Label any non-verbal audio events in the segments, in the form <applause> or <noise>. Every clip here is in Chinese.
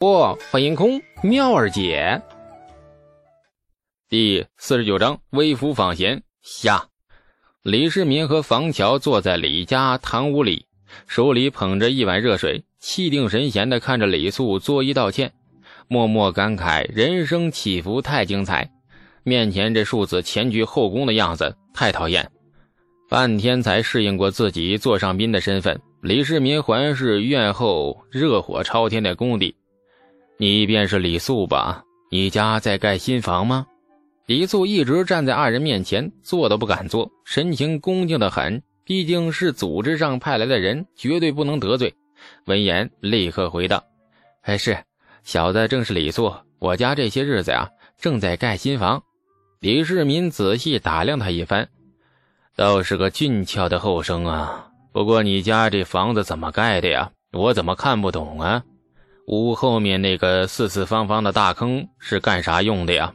不，欢迎空妙儿姐。第四十九章微服访贤下。李世民和房乔坐在李家堂屋里，手里捧着一碗热水，气定神闲地看着李素作揖道歉，默默感慨人生起伏太精彩。面前这庶子前居后宫的样子太讨厌，半天才适应过自己座上宾的身份。李世民环视院后热火朝天的工地。你便是李素吧？你家在盖新房吗？李素一直站在二人面前，坐都不敢坐，神情恭敬的很。毕竟是组织上派来的人，绝对不能得罪。闻言，立刻回道：“哎，是，小的正是李素。我家这些日子呀，正在盖新房。”李世民仔细打量他一番，倒是个俊俏的后生啊。不过你家这房子怎么盖的呀？我怎么看不懂啊？屋后面那个四四方方的大坑是干啥用的呀？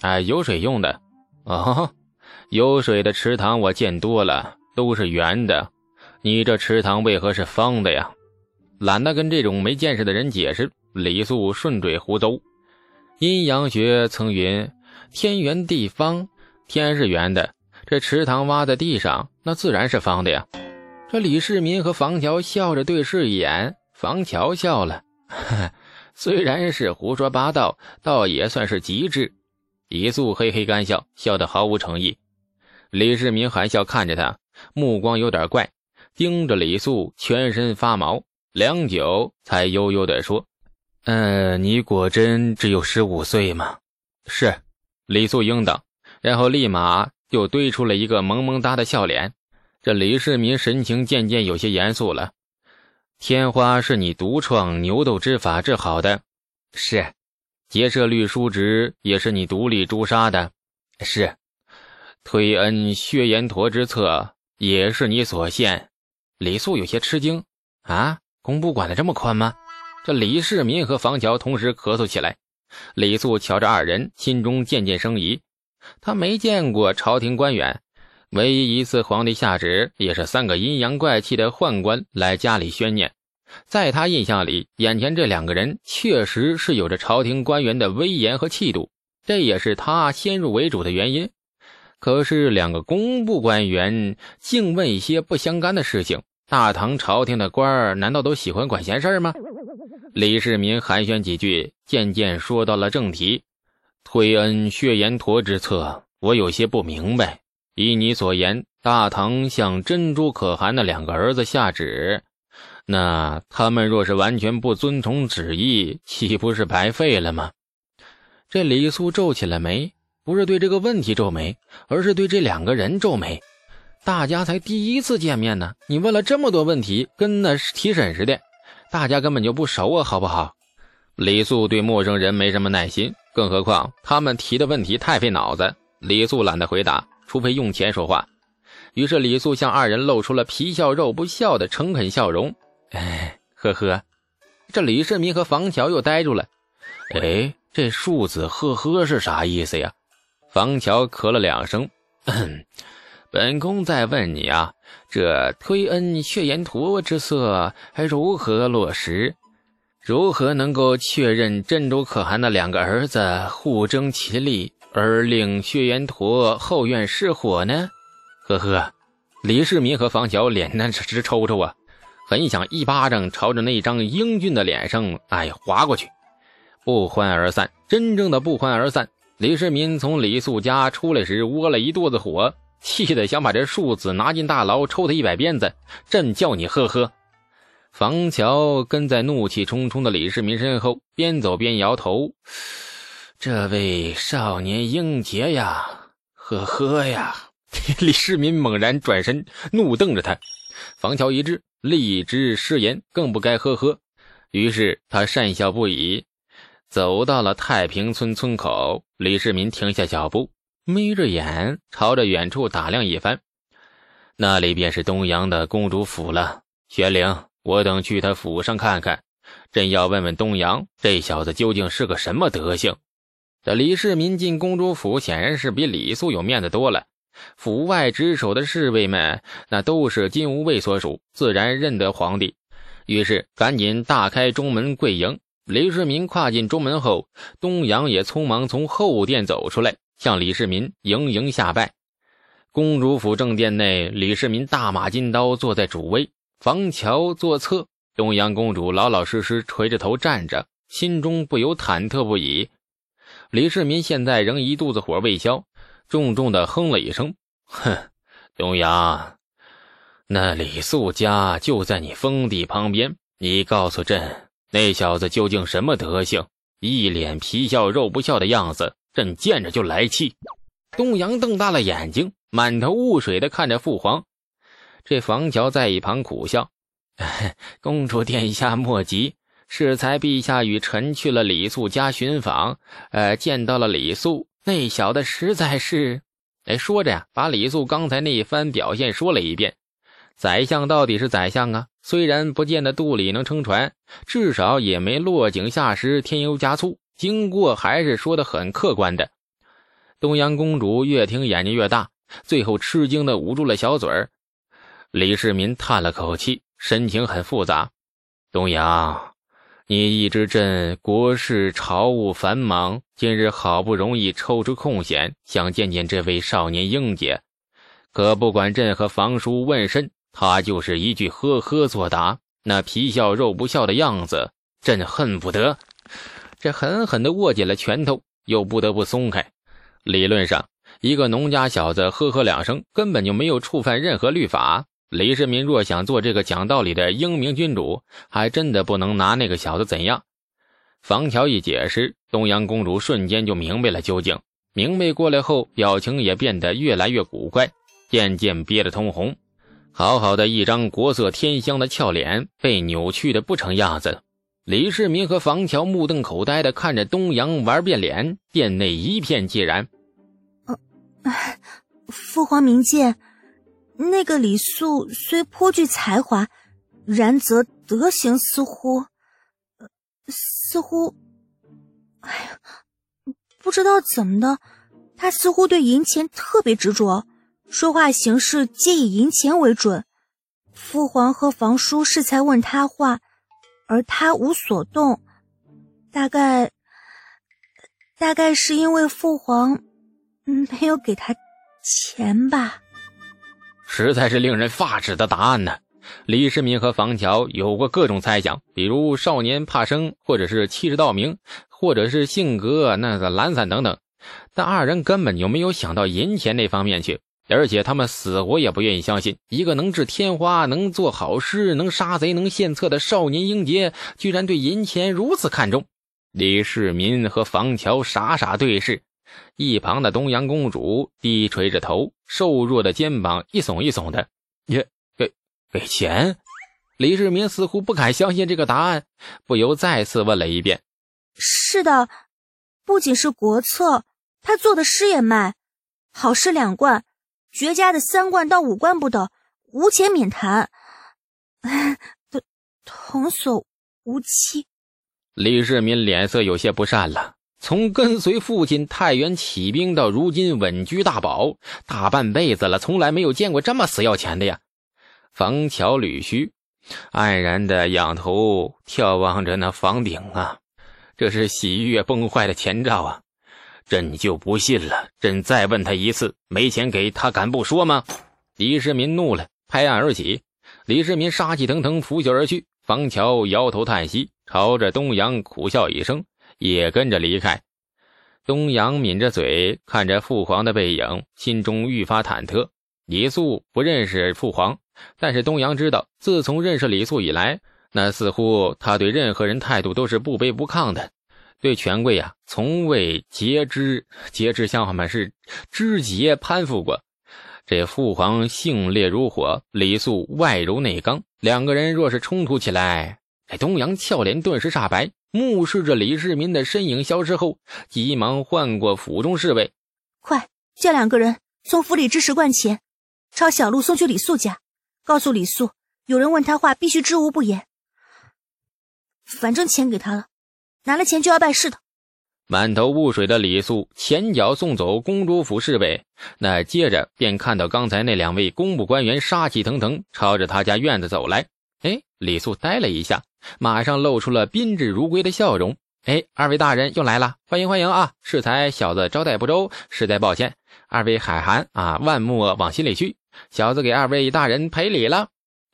哎，有水用的。哦，有水的池塘我见多了，都是圆的。你这池塘为何是方的呀？懒得跟这种没见识的人解释。李素顺嘴胡诌。阴阳学曾云：天圆地方，天是圆的，这池塘挖在地上，那自然是方的呀。这李世民和房乔笑着对视一眼，房乔笑了。<laughs> 虽然是胡说八道，倒也算是极致。李素嘿嘿干笑，笑得毫无诚意。李世民含笑看着他，目光有点怪，盯着李素，全身发毛。良久，才悠悠地说：“呃，你果真只有十五岁吗？”“是。”李素应道，然后立马又堆出了一个萌萌哒的笑脸。这李世民神情渐渐有些严肃了。天花是你独创牛斗之法治好的，是；结社律书职也是你独立诛杀的，是；推恩薛延陀之策也是你所献。李素有些吃惊：“啊，工部管的这么宽吗？”这李世民和房乔同时咳嗽起来。李素瞧着二人，心中渐渐生疑。他没见过朝廷官员。唯一一次皇帝下旨，也是三个阴阳怪气的宦官来家里宣念。在他印象里，眼前这两个人确实是有着朝廷官员的威严和气度，这也是他先入为主的原因。可是两个工部官员竟问一些不相干的事情，大唐朝廷的官儿难道都喜欢管闲事儿吗？李世民寒暄几句，渐渐说到了正题：“推恩血延陀之策，我有些不明白。”依你所言，大唐向珍珠可汗的两个儿子下旨，那他们若是完全不遵从旨意，岂不是白费了吗？这李素皱起了眉，不是对这个问题皱眉，而是对这两个人皱眉。大家才第一次见面呢，你问了这么多问题，跟那提审似的，大家根本就不熟啊，好不好？李素对陌生人没什么耐心，更何况他们提的问题太费脑子，李素懒得回答。除非用钱说话，于是李素向二人露出了皮笑肉不笑的诚恳笑容。哎，呵呵，这李世民和房乔又呆住了。哎，这庶子呵呵是啥意思呀？房乔咳了两声，<clears throat> 本宫在问你啊，这推恩血延陀之策还如何落实？如何能够确认珍珠可汗的两个儿子互争其力？而令血延陀后院失火呢？呵呵，李世民和房乔脸那直抽抽啊，很想一巴掌朝着那张英俊的脸上哎划过去。不欢而散，真正的不欢而散。李世民从李素家出来时窝了一肚子火，气得想把这庶子拿进大牢抽他一百鞭子。朕叫你呵呵。房乔跟在怒气冲冲的李世民身后，边走边摇头。这位少年英杰呀，呵呵呀！<laughs> 李世民猛然转身，怒瞪着他。房乔一滞，立之失言，更不该呵呵。于是他讪笑不已，走到了太平村村口。李世民停下脚步，眯着眼朝着远处打量一番，那里便是东阳的公主府了。玄灵，我等去他府上看看。朕要问问东阳，这小子究竟是个什么德行。这李世民进公主府，显然是比李素有面子多了。府外值守的侍卫们，那都是金吾卫所属，自然认得皇帝。于是赶紧大开中门跪迎。李世民跨进中门后，东阳也匆忙从后殿走出来，向李世民盈盈下拜。公主府正殿内，李世民大马金刀坐在主位，房乔坐侧，东阳公主老老实实垂着头站着，心中不由忐忑不已。李世民现在仍一肚子火未消，重重的哼了一声：“哼，东阳，那李素家就在你封地旁边，你告诉朕。”那小子究竟什么德行？一脸皮笑肉不笑的样子，朕见着就来气。东阳瞪大了眼睛，满头雾水的看着父皇。这房乔在一旁苦笑：“ <laughs> 公主殿下莫急，适才陛下与臣去了李素家寻访，呃，见到了李素。那小子实在是……哎，说着呀，把李素刚才那一番表现说了一遍。宰相到底是宰相啊。”虽然不见得肚里能撑船，至少也没落井下石、添油加醋。经过还是说的很客观的。东阳公主越听眼睛越大，最后吃惊的捂住了小嘴儿。李世民叹了口气，神情很复杂。东阳，你一知朕国事朝务繁忙，今日好不容易抽出空闲，想见见这位少年英杰，可不管朕和房叔问甚。他就是一句呵呵作答，那皮笑肉不笑的样子，朕恨不得这狠狠地握紧了拳头，又不得不松开。理论上，一个农家小子呵呵两声，根本就没有触犯任何律法。李世民若想做这个讲道理的英明君主，还真的不能拿那个小子怎样。房乔一解释，东阳公主瞬间就明白了究竟。明白过来后，表情也变得越来越古怪，渐渐憋得通红。好好的一张国色天香的俏脸被扭曲的不成样子。李世民和房乔目瞪口呆的看着东阳玩变脸，殿内一片寂然。父皇明鉴，那个李素虽颇具才华，然则德行似乎，呃似乎，哎呀，不知道怎么的，他似乎对银钱特别执着。说话行事皆以银钱为准，父皇和房叔是才问他话，而他无所动，大概大概是因为父皇没有给他钱吧。实在是令人发指的答案呢。李世民和房乔有过各种猜想，比如少年怕生，或者是气质道明，或者是性格那个懒散等等，但二人根本就没有想到银钱那方面去。而且他们死活也不愿意相信，一个能治天花、能做好事、能杀贼、能献策的少年英杰，居然对银钱如此看重。李世民和房乔傻傻对视，一旁的东阳公主低垂着头，瘦弱的肩膀一耸一耸的。也给给钱？李世民似乎不敢相信这个答案，不由再次问了一遍：“是的，不仅是国策，他做的诗也卖，好诗两贯。”绝佳的三贯到五贯不等，无钱免谈。童童叟无欺。李世民脸色有些不善了。从跟随父亲太原起兵到如今稳居大宝，大半辈子了，从来没有见过这么死要钱的呀。房桥捋须，黯然的仰头眺望着那房顶啊，这是喜悦崩坏的前兆啊。朕就不信了，朕再问他一次，没钱给他敢不说吗？李世民怒了，拍案而起。李世民杀气腾腾，拂袖而去。房乔摇头叹息，朝着东阳苦笑一声，也跟着离开。东阳抿着嘴，看着父皇的背影，心中愈发忐忑。李素不认识父皇，但是东阳知道，自从认识李素以来，那似乎他对任何人态度都是不卑不亢的。对权贵啊，从未截肢截肢，相反们是肢节攀附过。这父皇性烈如火，李素外柔内刚，两个人若是冲突起来，这东阳俏脸顿时煞白，目视着李世民的身影消失后，急忙唤过府中侍卫：“快叫两个人从府里支十贯钱，抄小路送去李素家，告诉李素，有人问他话，必须知无不言。反正钱给他了。”拿了钱就要办事的，满头雾水的李素前脚送走公主府侍卫，那接着便看到刚才那两位工部官员杀气腾腾朝着他家院子走来。哎，李素呆了一下，马上露出了宾至如归的笑容。哎，二位大人又来了，欢迎欢迎啊！适才小子招待不周，实在抱歉。二位海涵啊，万莫往心里去。小子给二位大人赔礼了。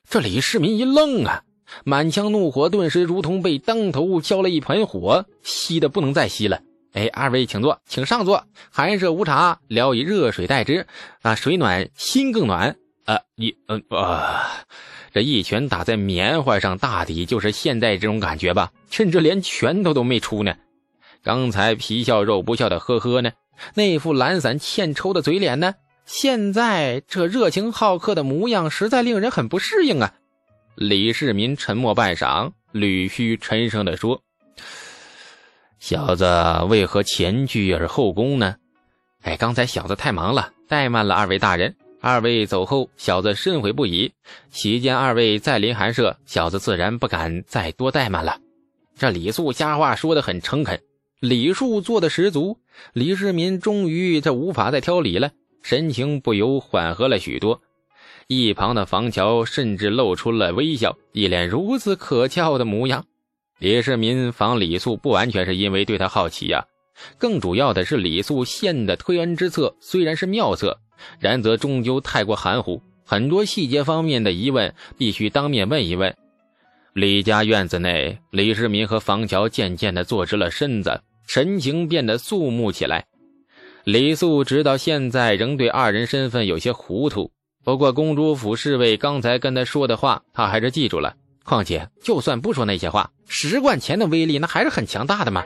这李世民一愣啊，满腔怒火顿时如同被当头浇了一盆火，熄的不能再熄了。哎，二位请坐，请上座。寒舍无茶，聊以热水代之。啊，水暖心更暖。啊，你，嗯啊。这一拳打在棉花上，大抵就是现在这种感觉吧。甚至连拳头都没出呢。刚才皮笑肉不笑的呵呵呢，那副懒散欠抽的嘴脸呢，现在这热情好客的模样，实在令人很不适应啊。李世民沉默半晌，捋须沉声地说：“小子为何前倨而后恭呢？哎，刚才小子太忙了，怠慢了二位大人。”二位走后，小子深悔不已。席间二位再临寒舍，小子自然不敢再多怠慢了。这李素瞎话说的很诚恳，礼数做的十足。李世民终于这无法再挑理了，神情不由缓和了许多。一旁的房乔甚至露出了微笑，一脸如此可笑的模样。李世民防李素不完全是因为对他好奇呀，更主要的是李素献的推恩之策虽然是妙策。然则终究太过含糊，很多细节方面的疑问必须当面问一问。李家院子内，李世民和房乔渐渐地坐直了身子，神情变得肃穆起来。李素直到现在仍对二人身份有些糊涂，不过公主府侍卫刚才跟他说的话，他还是记住了。况且，就算不说那些话，十贯钱的威力那还是很强大的嘛。